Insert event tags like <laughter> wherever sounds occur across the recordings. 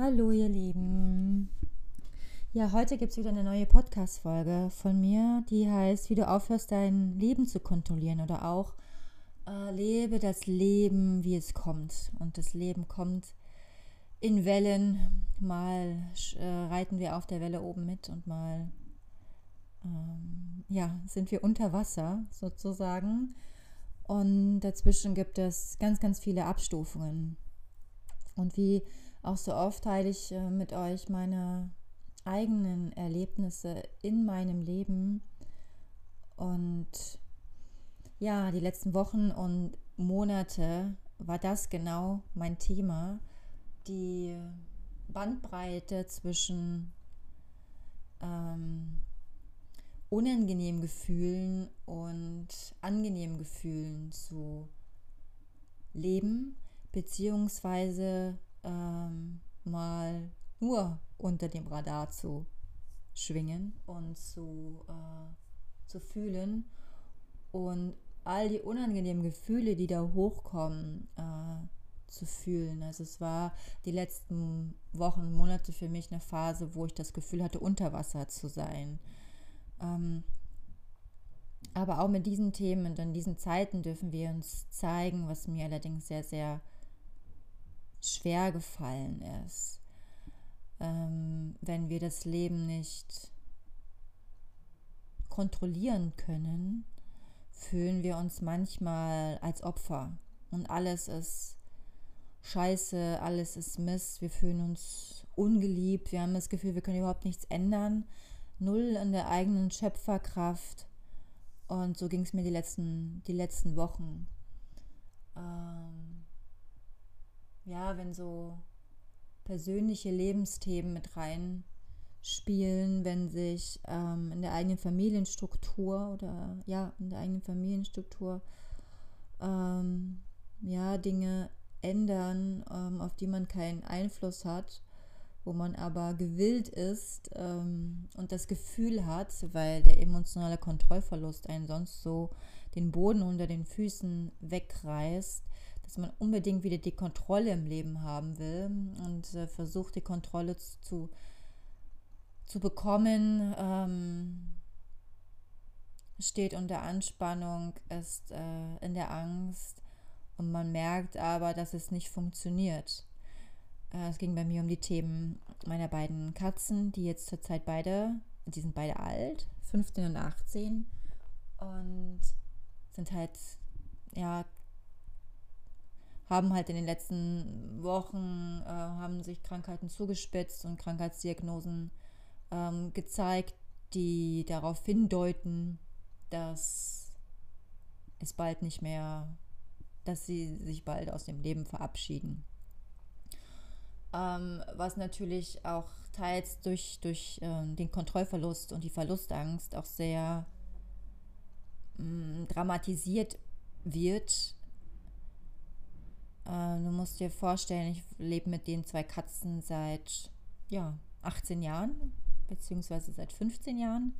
Hallo ihr Lieben. Ja, heute gibt es wieder eine neue Podcast-Folge von mir, die heißt, wie du aufhörst, dein Leben zu kontrollieren oder auch äh, lebe das Leben, wie es kommt. Und das Leben kommt in Wellen. Mal äh, reiten wir auf der Welle oben mit und mal ähm, ja, sind wir unter Wasser sozusagen. Und dazwischen gibt es ganz, ganz viele Abstufungen. Und wie auch so oft teile ich äh, mit euch meine eigenen Erlebnisse in meinem Leben. Und ja, die letzten Wochen und Monate war das genau mein Thema. Die Bandbreite zwischen ähm, unangenehmen Gefühlen und angenehmen Gefühlen zu leben, beziehungsweise ähm, mal nur unter dem Radar zu schwingen und zu, äh, zu fühlen und all die unangenehmen Gefühle, die da hochkommen, äh, zu fühlen. Also es war die letzten Wochen, Monate für mich eine Phase, wo ich das Gefühl hatte, unter Wasser zu sein. Ähm, aber auch mit diesen Themen und in diesen Zeiten dürfen wir uns zeigen, was mir allerdings sehr, sehr schwer gefallen ist, ähm, wenn wir das Leben nicht kontrollieren können, fühlen wir uns manchmal als Opfer. Und alles ist scheiße, alles ist Mist, wir fühlen uns ungeliebt, wir haben das Gefühl, wir können überhaupt nichts ändern, null in der eigenen Schöpferkraft. Und so ging es mir die letzten, die letzten Wochen. Ähm, ja, wenn so persönliche Lebensthemen mit rein spielen, wenn sich ähm, in der eigenen Familienstruktur oder ja, in der eigenen Familienstruktur ähm, ja, Dinge ändern, ähm, auf die man keinen Einfluss hat, wo man aber gewillt ist ähm, und das Gefühl hat, weil der emotionale Kontrollverlust einen sonst so den Boden unter den Füßen wegreißt, dass man unbedingt wieder die Kontrolle im Leben haben will und äh, versucht, die Kontrolle zu, zu bekommen, ähm, steht unter Anspannung, ist äh, in der Angst und man merkt aber, dass es nicht funktioniert. Äh, es ging bei mir um die Themen meiner beiden Katzen, die jetzt zurzeit beide, die sind beide alt, 15 und 18 und sind halt ja haben halt in den letzten Wochen, äh, haben sich Krankheiten zugespitzt und Krankheitsdiagnosen ähm, gezeigt, die darauf hindeuten, dass es bald nicht mehr, dass sie sich bald aus dem Leben verabschieden. Ähm, was natürlich auch teils durch, durch ähm, den Kontrollverlust und die Verlustangst auch sehr mm, dramatisiert wird, äh, du musst dir vorstellen, ich lebe mit den zwei Katzen seit ja, 18 Jahren, beziehungsweise seit 15 Jahren.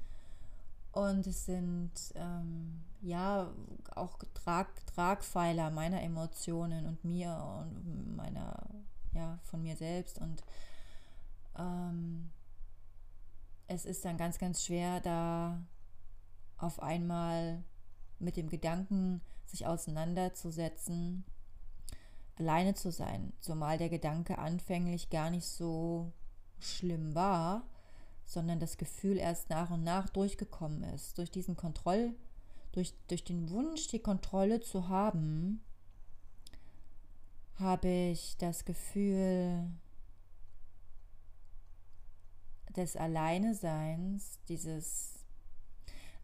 Und es sind ähm, ja auch Trag, Tragpfeiler meiner Emotionen und mir und meiner, ja, von mir selbst. Und ähm, es ist dann ganz, ganz schwer, da auf einmal mit dem Gedanken sich auseinanderzusetzen, alleine zu sein, zumal der Gedanke anfänglich gar nicht so schlimm war, sondern das Gefühl erst nach und nach durchgekommen ist. Durch diesen Kontroll, durch, durch den Wunsch, die Kontrolle zu haben, habe ich das Gefühl des Alleineseins, dieses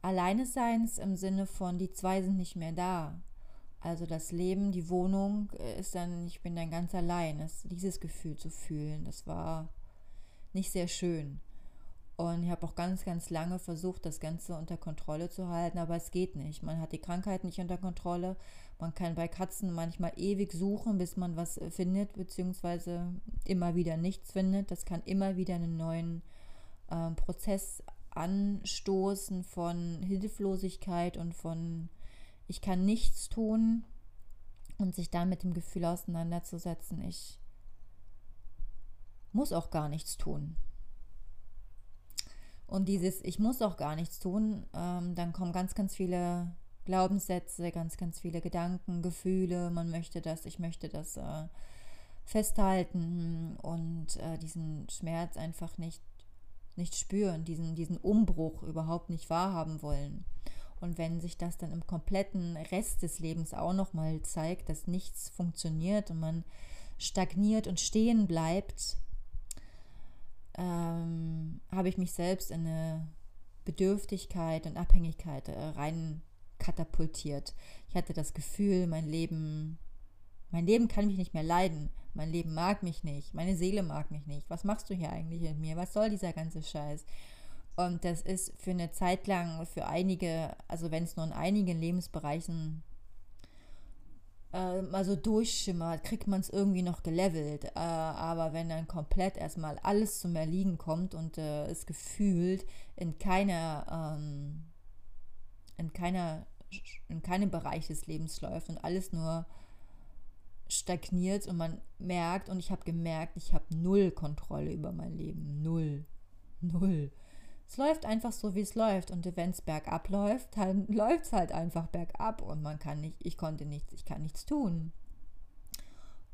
Alleineseins im Sinne von, die zwei sind nicht mehr da. Also das Leben, die Wohnung äh, ist dann, ich bin dann ganz allein. Das, dieses Gefühl zu fühlen, das war nicht sehr schön. Und ich habe auch ganz, ganz lange versucht, das Ganze unter Kontrolle zu halten, aber es geht nicht. Man hat die Krankheit nicht unter Kontrolle. Man kann bei Katzen manchmal ewig suchen, bis man was äh, findet, beziehungsweise immer wieder nichts findet. Das kann immer wieder einen neuen äh, Prozess anstoßen von Hilflosigkeit und von ich kann nichts tun und sich dann mit dem Gefühl auseinanderzusetzen, ich muss auch gar nichts tun. Und dieses Ich muss auch gar nichts tun, ähm, dann kommen ganz, ganz viele Glaubenssätze, ganz, ganz viele Gedanken, Gefühle, man möchte das, ich möchte das äh, festhalten und äh, diesen Schmerz einfach nicht, nicht spüren, diesen, diesen Umbruch überhaupt nicht wahrhaben wollen. Und wenn sich das dann im kompletten Rest des Lebens auch nochmal zeigt, dass nichts funktioniert und man stagniert und stehen bleibt, ähm, habe ich mich selbst in eine Bedürftigkeit und Abhängigkeit äh, rein katapultiert. Ich hatte das Gefühl, mein Leben, mein Leben kann mich nicht mehr leiden. Mein Leben mag mich nicht. Meine Seele mag mich nicht. Was machst du hier eigentlich mit mir? Was soll dieser ganze Scheiß? Und das ist für eine Zeit lang, für einige, also wenn es nur in einigen Lebensbereichen äh, mal so durchschimmert, kriegt man es irgendwie noch gelevelt. Äh, aber wenn dann komplett erstmal alles zum Erliegen kommt und äh, es gefühlt in keiner, ähm, in keiner, in keinem Bereich des Lebens läuft und alles nur stagniert und man merkt und ich habe gemerkt, ich habe null Kontrolle über mein Leben. Null. Null. Es läuft einfach so, wie es läuft. Und wenn es bergab läuft, dann <laughs> läuft es halt einfach bergab und man kann nicht, ich konnte nichts, ich kann nichts tun.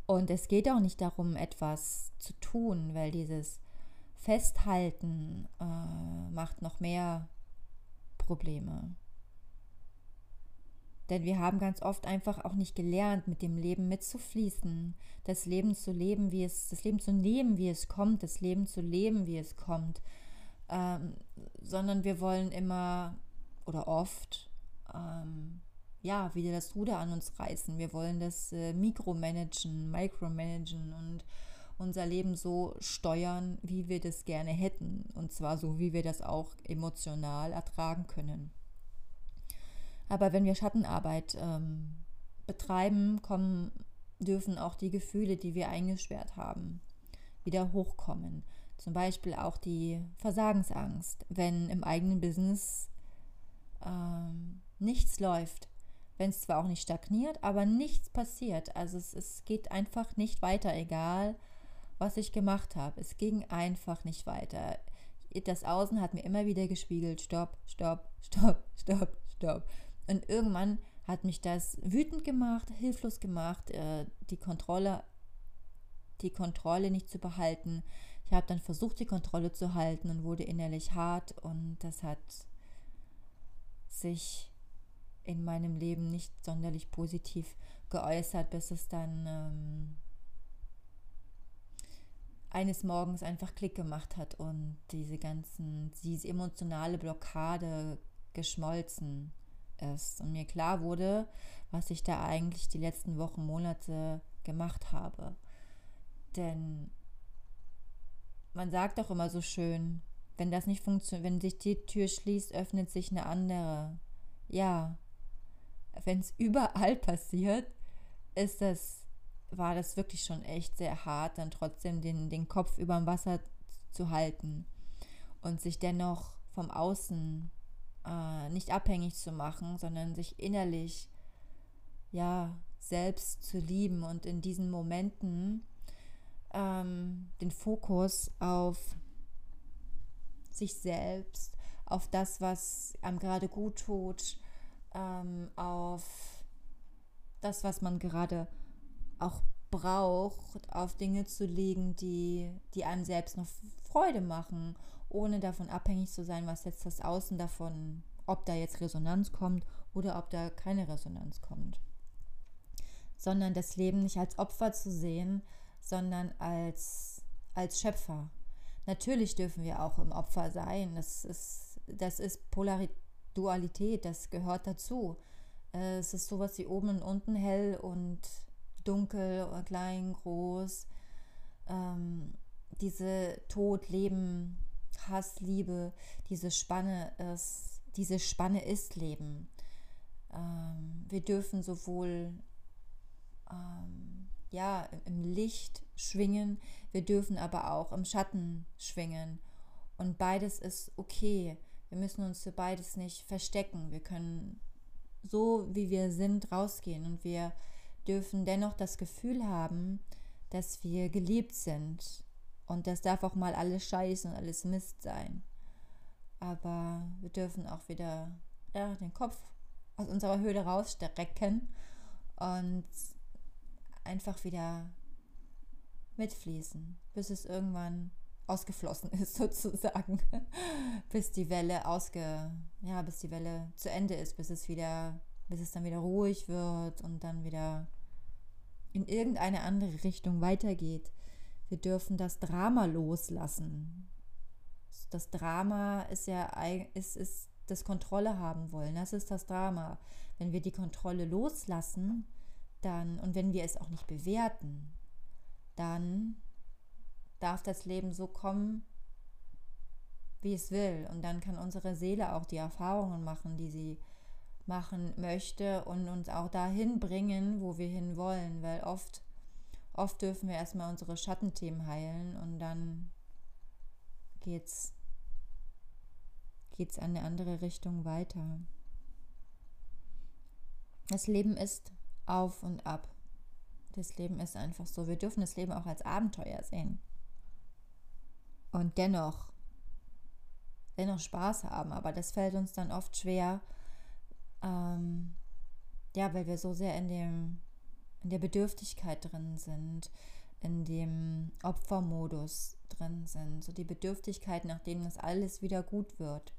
Und es geht auch nicht darum, etwas zu tun, weil dieses Festhalten äh, macht noch mehr Probleme. Denn wir haben ganz oft einfach auch nicht gelernt, mit dem Leben mitzufließen, das Leben zu leben, wie es, das Leben zu nehmen, wie es kommt, das Leben zu leben, wie es kommt ähm, sondern wir wollen immer oder oft ähm, ja wieder das Ruder an uns reißen. Wir wollen das äh, Mikromanagen, Micromanagen und unser Leben so steuern, wie wir das gerne hätten. Und zwar so, wie wir das auch emotional ertragen können. Aber wenn wir Schattenarbeit ähm, betreiben, kommen, dürfen auch die Gefühle, die wir eingesperrt haben, wieder hochkommen. Zum Beispiel auch die Versagensangst, wenn im eigenen Business ähm, nichts läuft. Wenn es zwar auch nicht stagniert, aber nichts passiert. Also es, es geht einfach nicht weiter, egal was ich gemacht habe. Es ging einfach nicht weiter. Das Außen hat mir immer wieder gespiegelt, stopp, stopp, stopp, stopp, stopp. Und irgendwann hat mich das wütend gemacht, hilflos gemacht, äh, die Kontrolle, die Kontrolle nicht zu behalten, ich habe dann versucht, die Kontrolle zu halten und wurde innerlich hart und das hat sich in meinem Leben nicht sonderlich positiv geäußert, bis es dann ähm, eines Morgens einfach Klick gemacht hat und diese ganzen, diese emotionale Blockade geschmolzen ist und mir klar wurde, was ich da eigentlich die letzten Wochen, Monate gemacht habe. Denn man sagt doch immer so schön, wenn das nicht funktioniert, wenn sich die Tür schließt, öffnet sich eine andere. Ja, wenn es <laughs> überall passiert, ist das, war das wirklich schon echt sehr hart, dann trotzdem den, den Kopf über dem Wasser zu halten und sich dennoch vom Außen äh, nicht abhängig zu machen, sondern sich innerlich ja selbst zu lieben und in diesen Momenten ähm, den Fokus auf sich selbst, auf das, was einem gerade gut tut, ähm, auf das, was man gerade auch braucht, auf Dinge zu legen, die, die einem selbst noch Freude machen, ohne davon abhängig zu sein, was jetzt das Außen davon, ob da jetzt Resonanz kommt oder ob da keine Resonanz kommt. Sondern das Leben nicht als Opfer zu sehen, sondern als, als Schöpfer. Natürlich dürfen wir auch im Opfer sein. Das ist, das ist Polarität, das gehört dazu. Äh, es ist sowas wie oben und unten hell und dunkel, klein, groß. Ähm, diese Tod, Leben, Hass, Liebe, diese Spanne ist, diese Spanne ist Leben. Ähm, wir dürfen sowohl ähm, ja, im Licht schwingen, wir dürfen aber auch im Schatten schwingen. Und beides ist okay. Wir müssen uns für beides nicht verstecken. Wir können so, wie wir sind, rausgehen und wir dürfen dennoch das Gefühl haben, dass wir geliebt sind Und das darf auch mal alles Scheiße und alles Mist sein. Aber wir dürfen auch wieder ja, den Kopf aus unserer Höhle rausstrecken und einfach wieder mitfließen, bis es irgendwann ausgeflossen <laughs> ist sozusagen, bis die Welle ausge, ja, bis die Welle zu Ende ist, bis es wieder, bis es dann wieder ruhig wird und dann wieder in irgendeine andere Richtung weitergeht. Wir dürfen das Drama loslassen. Das Drama ist ja ist, ist das Kontrolle haben wollen. Das ist das Drama. Wenn wir die Kontrolle loslassen, dann und wenn wir es auch nicht bewerten, dann darf das Leben so kommen, wie es will. Und dann kann unsere Seele auch die Erfahrungen machen, die sie machen möchte und uns auch dahin bringen, wo wir hin wollen. Weil oft, oft dürfen wir erstmal unsere Schattenthemen heilen und dann geht's geht's an eine andere Richtung weiter. Das Leben ist auf und ab. Das Leben ist einfach so. Wir dürfen das Leben auch als Abenteuer sehen. Und dennoch, dennoch Spaß haben. Aber das fällt uns dann oft schwer, ähm, ja, weil wir so sehr in dem, in der Bedürftigkeit drin sind, in dem Opfermodus drin sind. So die Bedürftigkeit, nach dem das alles wieder gut wird.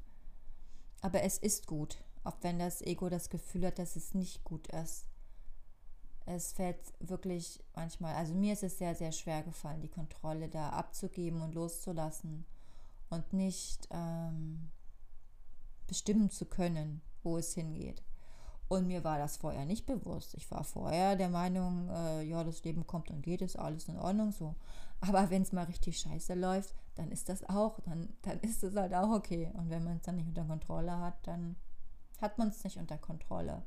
Aber es ist gut, auch wenn das Ego das Gefühl hat, dass es nicht gut ist. Es fällt wirklich manchmal, also mir ist es sehr, sehr schwer gefallen, die Kontrolle da abzugeben und loszulassen und nicht ähm, bestimmen zu können, wo es hingeht. Und mir war das vorher nicht bewusst. Ich war vorher der Meinung, äh, ja, das Leben kommt und geht, ist alles in Ordnung so. Aber wenn es mal richtig scheiße läuft, dann ist das auch, dann, dann <laughs> ist es halt auch okay. Und wenn man es dann nicht unter Kontrolle hat, dann hat man es nicht unter Kontrolle.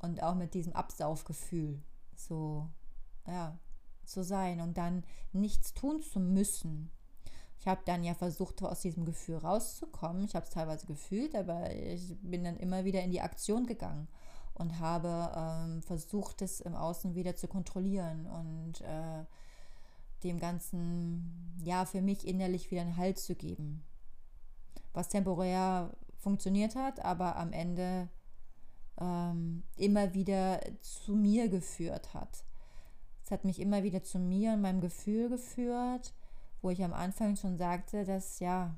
Und auch mit diesem Absaufgefühl so, ja, zu sein und dann nichts tun zu müssen. Ich habe dann ja versucht, aus diesem Gefühl rauszukommen. Ich habe es teilweise gefühlt, aber ich bin dann immer wieder in die Aktion gegangen und habe ähm, versucht, es im Außen wieder zu kontrollieren und äh, dem Ganzen, ja, für mich innerlich wieder einen Halt zu geben. Was temporär funktioniert hat, aber am Ende ähm, immer wieder zu mir geführt hat. Es hat mich immer wieder zu mir und meinem Gefühl geführt, wo ich am Anfang schon sagte, dass ja,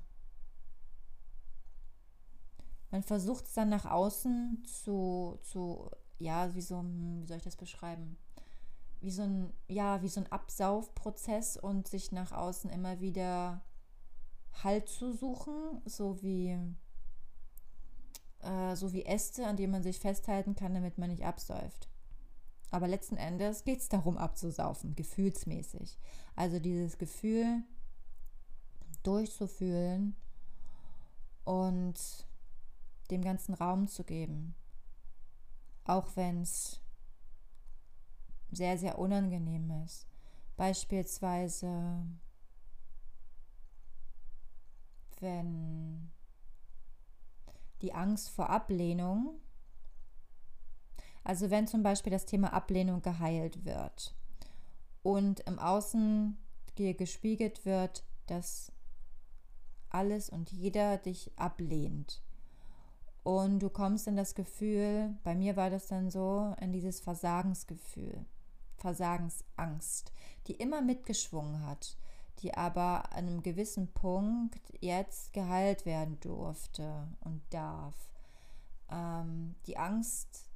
man versucht es dann nach außen zu, zu, ja, wie so, wie soll ich das beschreiben? Wie so ein, ja, wie so ein Absaufprozess und sich nach außen immer wieder Halt zu suchen, so wie äh, so wie Äste, an denen man sich festhalten kann, damit man nicht absäuft. Aber letzten Endes geht es darum, abzusaufen, gefühlsmäßig. Also dieses Gefühl durchzufühlen und dem ganzen Raum zu geben. Auch wenn es sehr, sehr unangenehm ist. Beispielsweise, wenn die Angst vor Ablehnung. Also wenn zum Beispiel das Thema Ablehnung geheilt wird und im Außen dir gespiegelt wird, dass alles und jeder dich ablehnt. Und du kommst in das Gefühl, bei mir war das dann so, in dieses Versagensgefühl, Versagensangst, die immer mitgeschwungen hat die aber an einem gewissen Punkt jetzt geheilt werden durfte und darf. Ähm, die Angst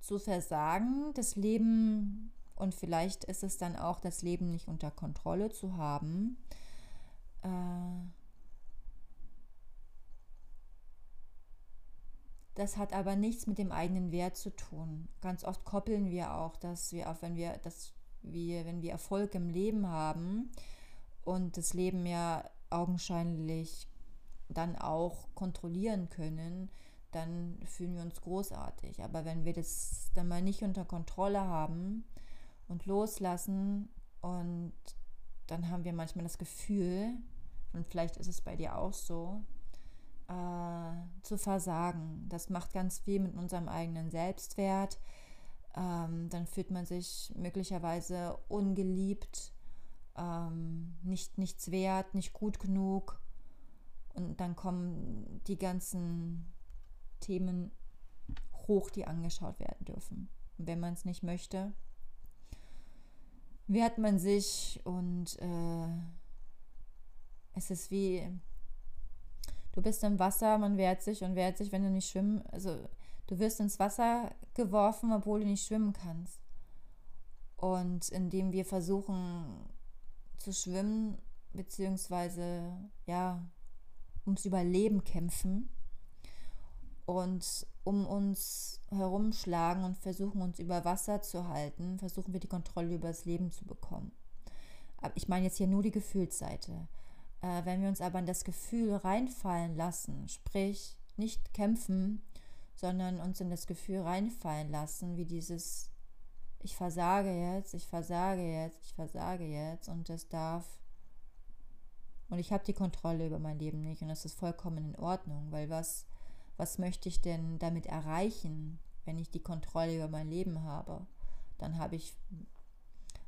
zu versagen, das Leben und vielleicht ist es dann auch das Leben nicht unter Kontrolle zu haben. Äh, das hat aber nichts mit dem eigenen Wert zu tun. Ganz oft koppeln wir auch, dass wir auch wenn wir dass wir wenn wir Erfolg im Leben haben, und das Leben ja augenscheinlich dann auch kontrollieren können, dann fühlen wir uns großartig. Aber wenn wir das dann mal nicht unter Kontrolle haben und loslassen und dann haben wir manchmal das Gefühl, und vielleicht ist es bei dir auch so, äh, zu versagen. Das macht ganz viel mit unserem eigenen Selbstwert. Ähm, dann fühlt man sich möglicherweise ungeliebt ähm, nicht nichts wert, nicht gut genug. Und dann kommen die ganzen Themen hoch, die angeschaut werden dürfen. Und wenn man es nicht möchte, wehrt man sich und äh, es ist wie, du bist im Wasser, man wehrt sich und wehrt sich, wenn du nicht schwimmen, also du wirst ins Wasser geworfen, obwohl du nicht schwimmen kannst. Und indem wir versuchen zu schwimmen, beziehungsweise ja, ums Überleben kämpfen und um uns herumschlagen und versuchen uns über Wasser zu halten, versuchen wir die Kontrolle über das Leben zu bekommen. Aber ich meine jetzt hier nur die Gefühlsseite. Äh, wenn wir uns aber in das Gefühl reinfallen lassen, sprich nicht kämpfen, sondern uns in das Gefühl reinfallen lassen, wie dieses ich versage jetzt, ich versage jetzt, ich versage jetzt und das darf und ich habe die Kontrolle über mein Leben nicht und das ist vollkommen in Ordnung, weil was was möchte ich denn damit erreichen, wenn ich die Kontrolle über mein Leben habe? Dann habe ich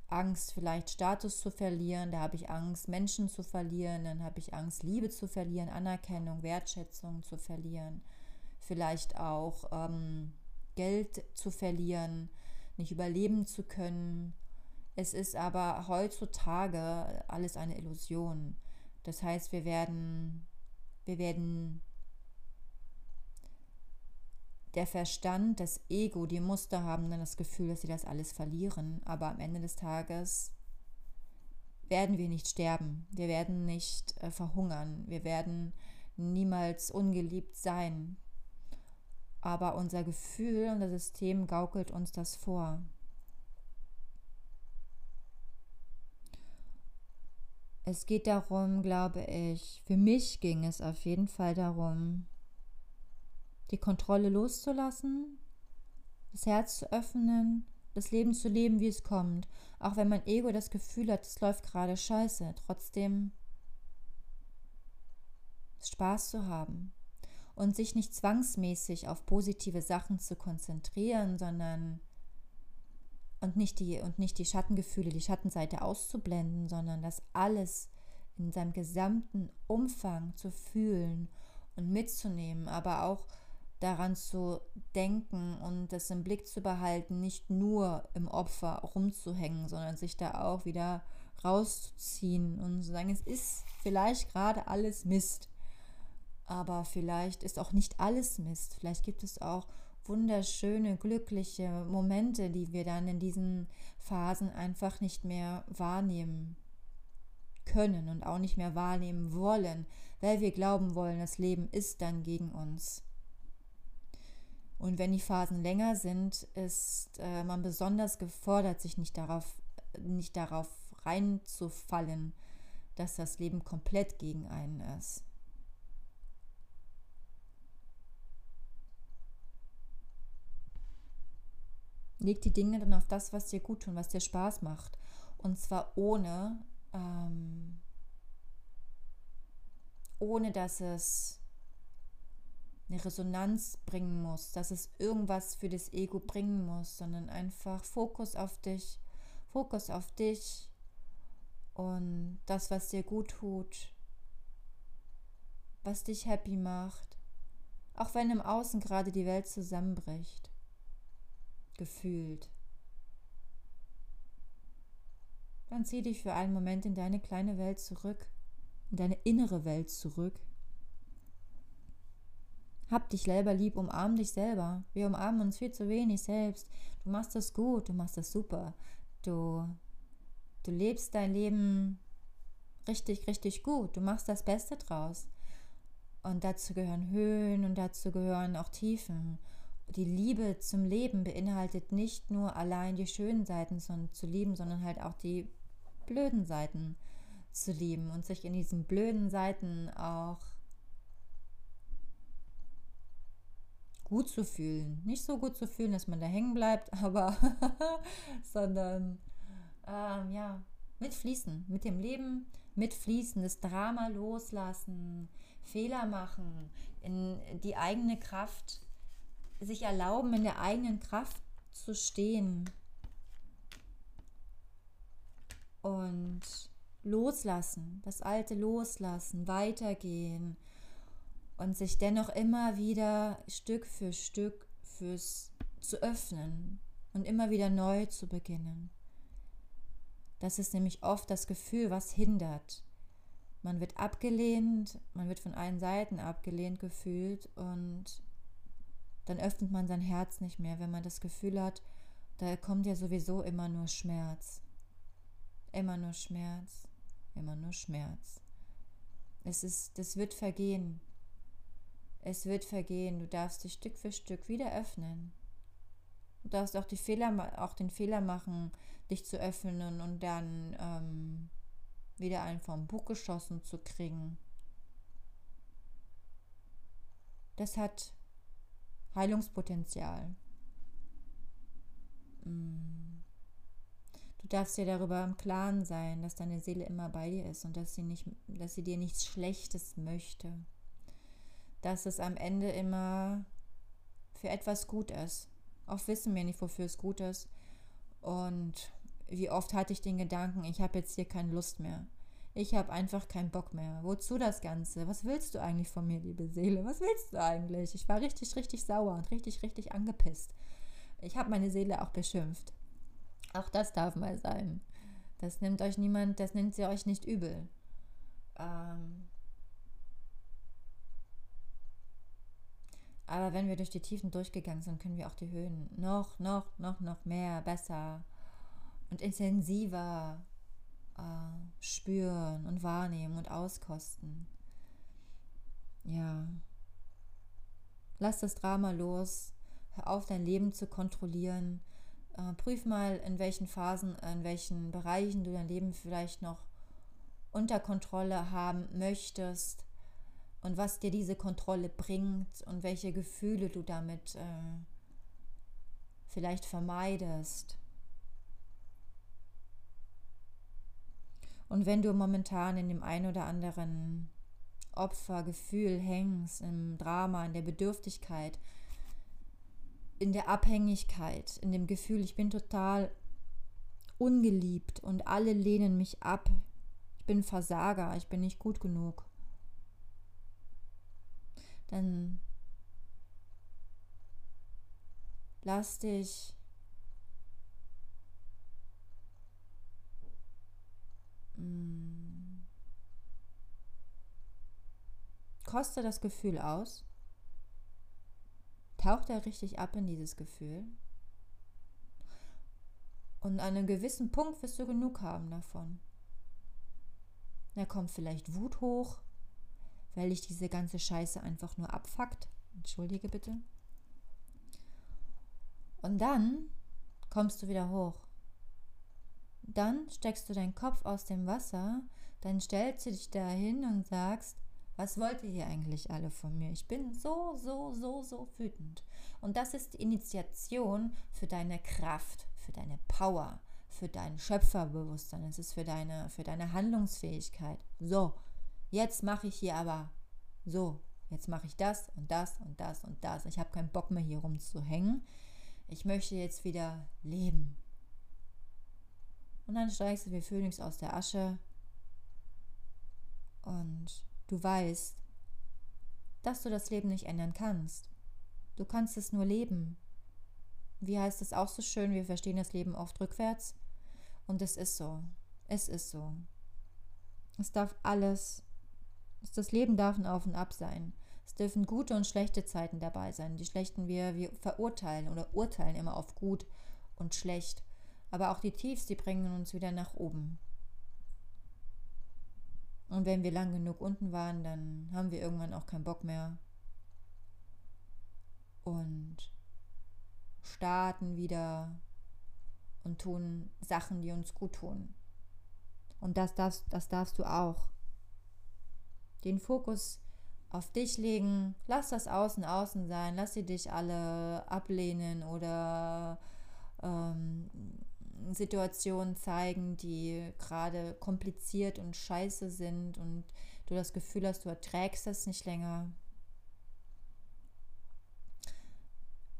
Angst, vielleicht Status zu verlieren, da habe ich Angst, Menschen zu verlieren, dann habe ich Angst, Liebe zu verlieren, Anerkennung, Wertschätzung zu verlieren, vielleicht auch ähm, Geld zu verlieren, nicht überleben zu können. Es ist aber heutzutage alles eine Illusion. Das heißt, wir werden, wir werden der Verstand, das Ego, die Muster haben dann das Gefühl, dass sie das alles verlieren. Aber am Ende des Tages werden wir nicht sterben. Wir werden nicht äh, verhungern. Wir werden niemals ungeliebt sein. Aber unser Gefühl und das System gaukelt uns das vor. Es geht darum, glaube ich, für mich ging es auf jeden Fall darum, die Kontrolle loszulassen, das Herz zu öffnen, das Leben zu leben, wie es kommt. Auch wenn mein Ego das Gefühl hat, es läuft gerade scheiße, trotzdem Spaß zu haben und sich nicht zwangsmäßig auf positive Sachen zu konzentrieren, sondern und nicht die und nicht die Schattengefühle, die Schattenseite auszublenden, sondern das alles in seinem gesamten Umfang zu fühlen und mitzunehmen, aber auch daran zu denken und das im Blick zu behalten, nicht nur im Opfer rumzuhängen, sondern sich da auch wieder rauszuziehen und zu sagen, es ist vielleicht gerade alles Mist, aber vielleicht ist auch nicht alles Mist. Vielleicht gibt es auch wunderschöne, glückliche Momente, die wir dann in diesen Phasen einfach nicht mehr wahrnehmen können und auch nicht mehr wahrnehmen wollen, weil wir glauben wollen, das Leben ist dann gegen uns. Und wenn die Phasen länger sind, ist äh, man besonders gefordert, sich nicht darauf, nicht darauf reinzufallen, dass das Leben komplett gegen einen ist. Leg die Dinge dann auf das, was dir gut tut, was dir Spaß macht. Und zwar ohne, ähm, ohne dass es eine Resonanz bringen muss, dass es irgendwas für das Ego bringen muss, sondern einfach Fokus auf dich, Fokus auf dich und das, was dir gut tut, was dich happy macht, auch wenn im Außen gerade die Welt zusammenbricht, gefühlt. Dann zieh dich für einen Moment in deine kleine Welt zurück, in deine innere Welt zurück hab dich selber lieb, umarm dich selber. Wir umarmen uns viel zu wenig selbst. Du machst das gut, du machst das super. Du, du lebst dein Leben richtig, richtig gut. Du machst das Beste draus. Und dazu gehören Höhen und dazu gehören auch Tiefen. Die Liebe zum Leben beinhaltet nicht nur allein die schönen Seiten zu lieben, sondern halt auch die blöden Seiten zu lieben und sich in diesen blöden Seiten auch gut zu fühlen. Nicht so gut zu fühlen, dass man da hängen bleibt, <laughs> aber <laughs> sondern ähm, ja, mitfließen, mit dem Leben mitfließen, das Drama loslassen, Fehler machen, in die eigene Kraft, sich erlauben, in der eigenen Kraft zu stehen und loslassen, das Alte loslassen, weitergehen und sich dennoch immer wieder Stück für Stück fürs zu öffnen und immer wieder neu zu beginnen. Das ist nämlich oft das Gefühl, was hindert. Man wird abgelehnt, man wird von allen Seiten abgelehnt gefühlt und dann öffnet man sein Herz nicht mehr, wenn man das Gefühl hat, da kommt ja sowieso immer nur Schmerz. Immer nur Schmerz, immer nur Schmerz. Es ist, das wird vergehen. Es wird vergehen. Du darfst dich Stück für Stück wieder öffnen. Du darfst auch, die Fehler, auch den Fehler machen, dich zu öffnen und dann ähm, wieder einen vom Bug geschossen zu kriegen. Das hat Heilungspotenzial. Mm. Du darfst dir darüber im Klaren sein, dass deine Seele immer bei dir ist und dass sie, nicht, dass sie dir nichts Schlechtes möchte. Dass es am Ende immer für etwas gut ist. Oft wissen wir nicht, wofür es gut ist. Und wie oft hatte ich den Gedanken, ich habe jetzt hier keine Lust mehr. Ich habe einfach keinen Bock mehr. Wozu das Ganze? Was willst du eigentlich von mir, liebe Seele? Was willst du eigentlich? Ich war richtig, richtig sauer und richtig, richtig angepisst. Ich habe meine Seele auch beschimpft. Auch das darf mal sein. Das nimmt euch niemand, das nimmt sie euch nicht übel. Ähm Aber wenn wir durch die Tiefen durchgegangen sind, können wir auch die Höhen noch, noch, noch, noch mehr, besser und intensiver äh, spüren und wahrnehmen und auskosten. Ja. Lass das Drama los. Hör auf, dein Leben zu kontrollieren. Äh, prüf mal, in welchen Phasen, in welchen Bereichen du dein Leben vielleicht noch unter Kontrolle haben möchtest und was dir diese Kontrolle bringt und welche Gefühle du damit äh, vielleicht vermeidest. Und wenn du momentan in dem ein oder anderen Opfergefühl hängst, im Drama, in der Bedürftigkeit, in der Abhängigkeit, in dem Gefühl, ich bin total ungeliebt und alle lehnen mich ab, ich bin Versager, ich bin nicht gut genug, dann lass dich Koste das Gefühl aus. Taucht er richtig ab in dieses Gefühl. Und an einem gewissen Punkt wirst du genug haben davon. Da kommt vielleicht Wut hoch, weil dich diese ganze Scheiße einfach nur abfuckt. Entschuldige bitte. Und dann kommst du wieder hoch. Dann steckst du deinen Kopf aus dem Wasser, dann stellst du dich dahin und sagst, was wollt ihr hier eigentlich alle von mir? Ich bin so, so, so, so wütend. Und das ist die Initiation für deine Kraft, für deine Power, für dein Schöpferbewusstsein. Es ist für deine, für deine Handlungsfähigkeit. So, jetzt mache ich hier aber so. Jetzt mache ich das und das und das und das. Ich habe keinen Bock mehr hier rumzuhängen. Ich möchte jetzt wieder leben. Und dann steigst du wie Phönix aus der Asche und du weißt, dass du das Leben nicht ändern kannst. Du kannst es nur leben. Wie heißt es auch so schön, wir verstehen das Leben oft rückwärts. Und es ist so. Es ist so. Es darf alles, das Leben darf ein Auf und Ab sein. Es dürfen gute und schlechte Zeiten dabei sein. Die schlechten wir, wir verurteilen oder urteilen immer auf gut und schlecht. Aber auch die Tiefs, die bringen uns wieder nach oben. Und wenn wir lang genug unten waren, dann haben wir irgendwann auch keinen Bock mehr. Und starten wieder und tun Sachen, die uns gut tun. Und das darfst, das darfst du auch. Den Fokus auf dich legen, lass das Außen außen sein, lass sie dich alle ablehnen oder ähm, Situationen zeigen, die gerade kompliziert und scheiße sind und du das Gefühl hast, du erträgst das nicht länger.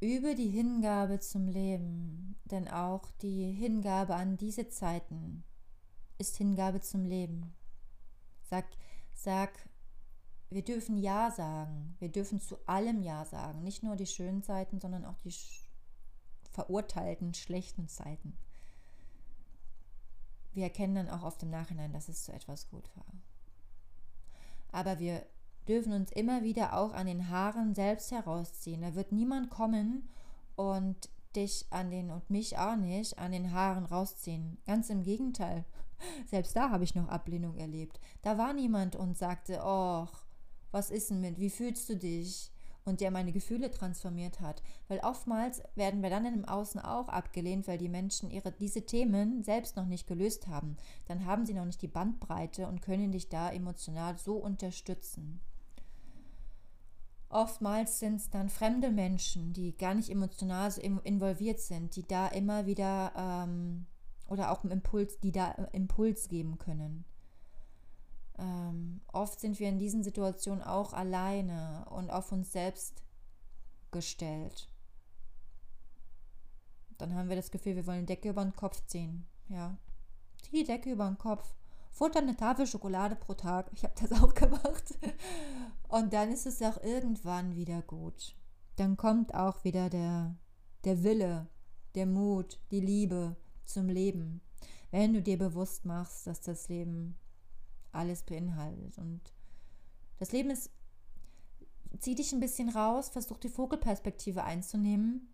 Übe die Hingabe zum Leben, denn auch die Hingabe an diese Zeiten ist Hingabe zum Leben. Sag, sag, wir dürfen Ja sagen. Wir dürfen zu allem Ja sagen. Nicht nur die schönen Zeiten, sondern auch die verurteilten schlechten Zeiten. Wir erkennen dann auch oft im Nachhinein, dass es zu etwas gut war. Aber wir dürfen uns immer wieder auch an den Haaren selbst herausziehen. Da wird niemand kommen und dich an den und mich auch nicht an den Haaren rausziehen. Ganz im Gegenteil. <laughs> Selbst da habe ich noch Ablehnung erlebt. Da war niemand und sagte, oh, was ist denn mit, wie fühlst du dich? Und der meine Gefühle transformiert hat. Weil oftmals werden wir dann im Außen auch abgelehnt, weil die Menschen ihre, diese Themen selbst noch nicht gelöst haben. Dann haben sie noch nicht die Bandbreite und können dich da emotional so unterstützen. Oftmals sind es dann fremde Menschen, die gar nicht emotional so involviert sind, die da immer wieder ähm, oder auch einen Impuls, die da äh, Impuls geben können. Ähm, oft sind wir in diesen Situationen auch alleine und auf uns selbst gestellt. Dann haben wir das Gefühl, wir wollen die Decke über den Kopf ziehen. Ja, zieh die Decke über den Kopf futter eine Tafel Schokolade pro Tag. Ich habe das <laughs> auch gemacht. Und dann ist es auch irgendwann wieder gut. Dann kommt auch wieder der, der Wille, der Mut, die Liebe zum Leben. Wenn du dir bewusst machst, dass das Leben alles beinhaltet. Und das Leben ist, zieh dich ein bisschen raus, versuch die Vogelperspektive einzunehmen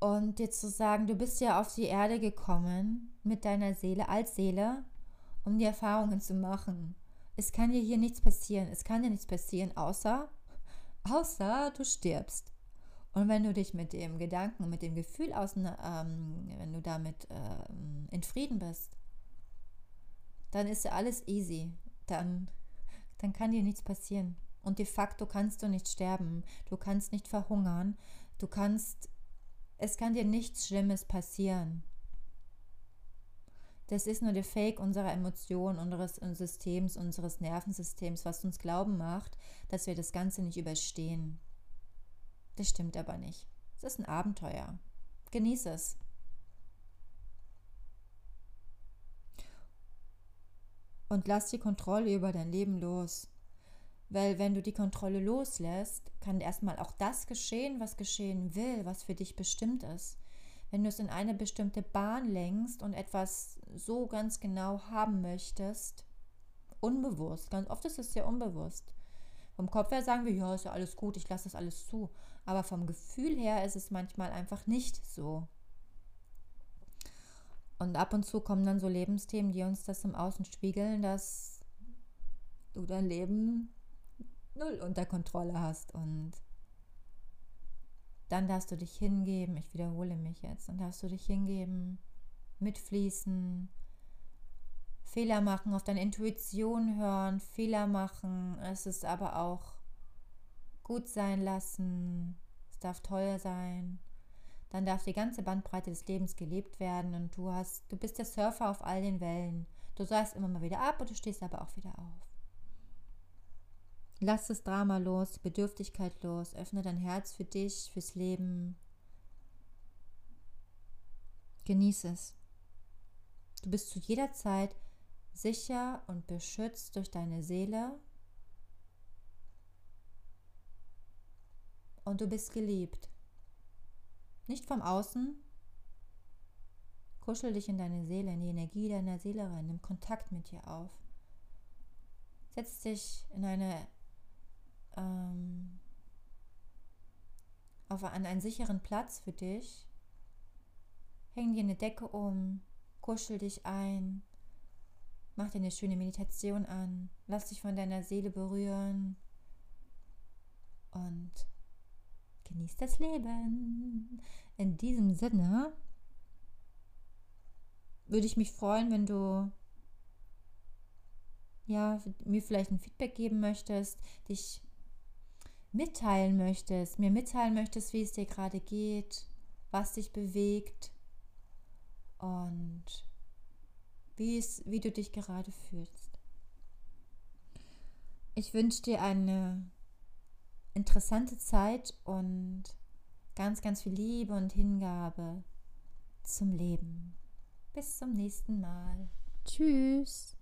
und dir zu sagen, du bist ja auf die Erde gekommen mit deiner Seele als Seele, um die Erfahrungen zu machen. Es kann dir hier nichts passieren. Es kann dir nichts passieren, außer, außer du stirbst. Und wenn du dich mit dem Gedanken, mit dem Gefühl aus, ähm, wenn du damit ähm, in Frieden bist, dann ist ja alles easy. Dann, dann kann dir nichts passieren. Und de facto kannst du nicht sterben. Du kannst nicht verhungern. Du kannst es kann dir nichts Schlimmes passieren. Das ist nur der Fake unserer Emotionen, unseres Systems, unseres Nervensystems, was uns glauben macht, dass wir das Ganze nicht überstehen. Das stimmt aber nicht. Es ist ein Abenteuer. Genieße es. Und lass die Kontrolle über dein Leben los. Weil wenn du die Kontrolle loslässt, kann erstmal auch das geschehen, was geschehen will, was für dich bestimmt ist. Wenn du es in eine bestimmte Bahn lenkst und etwas so ganz genau haben möchtest, unbewusst, ganz oft ist es ja unbewusst. Vom Kopf her sagen wir, ja, ist ja alles gut, ich lasse das alles zu. Aber vom Gefühl her ist es manchmal einfach nicht so. Und ab und zu kommen dann so Lebensthemen, die uns das im Außen spiegeln, dass du dein Leben null unter Kontrolle hast. Und dann darfst du dich hingeben, ich wiederhole mich jetzt, dann darfst du dich hingeben, mitfließen, Fehler machen, auf deine Intuition hören, Fehler machen, es ist aber auch gut sein lassen, es darf teuer sein, dann darf die ganze Bandbreite des Lebens gelebt werden und du hast, du bist der Surfer auf all den Wellen. Du sagst immer mal wieder ab und du stehst aber auch wieder auf. Lass das Drama los, die Bedürftigkeit los, öffne dein Herz für dich, fürs Leben. Genieße es. Du bist zu jeder Zeit sicher und beschützt durch deine Seele. Und du bist geliebt. Nicht vom Außen. Kuschel dich in deine Seele, in die Energie deiner Seele rein, nimm Kontakt mit dir auf. Setz dich in eine ähm, auf, an einen sicheren Platz für dich. Häng dir eine Decke um, kuschel dich ein, mach dir eine schöne Meditation an, lass dich von deiner Seele berühren und genieß das Leben. In diesem Sinne würde ich mich freuen, wenn du ja, mir vielleicht ein Feedback geben möchtest, dich mitteilen möchtest, mir mitteilen möchtest, wie es dir gerade geht, was dich bewegt und wie, es, wie du dich gerade fühlst. Ich wünsche dir eine interessante Zeit und ganz, ganz viel Liebe und Hingabe zum Leben. Bis zum nächsten Mal. Tschüss.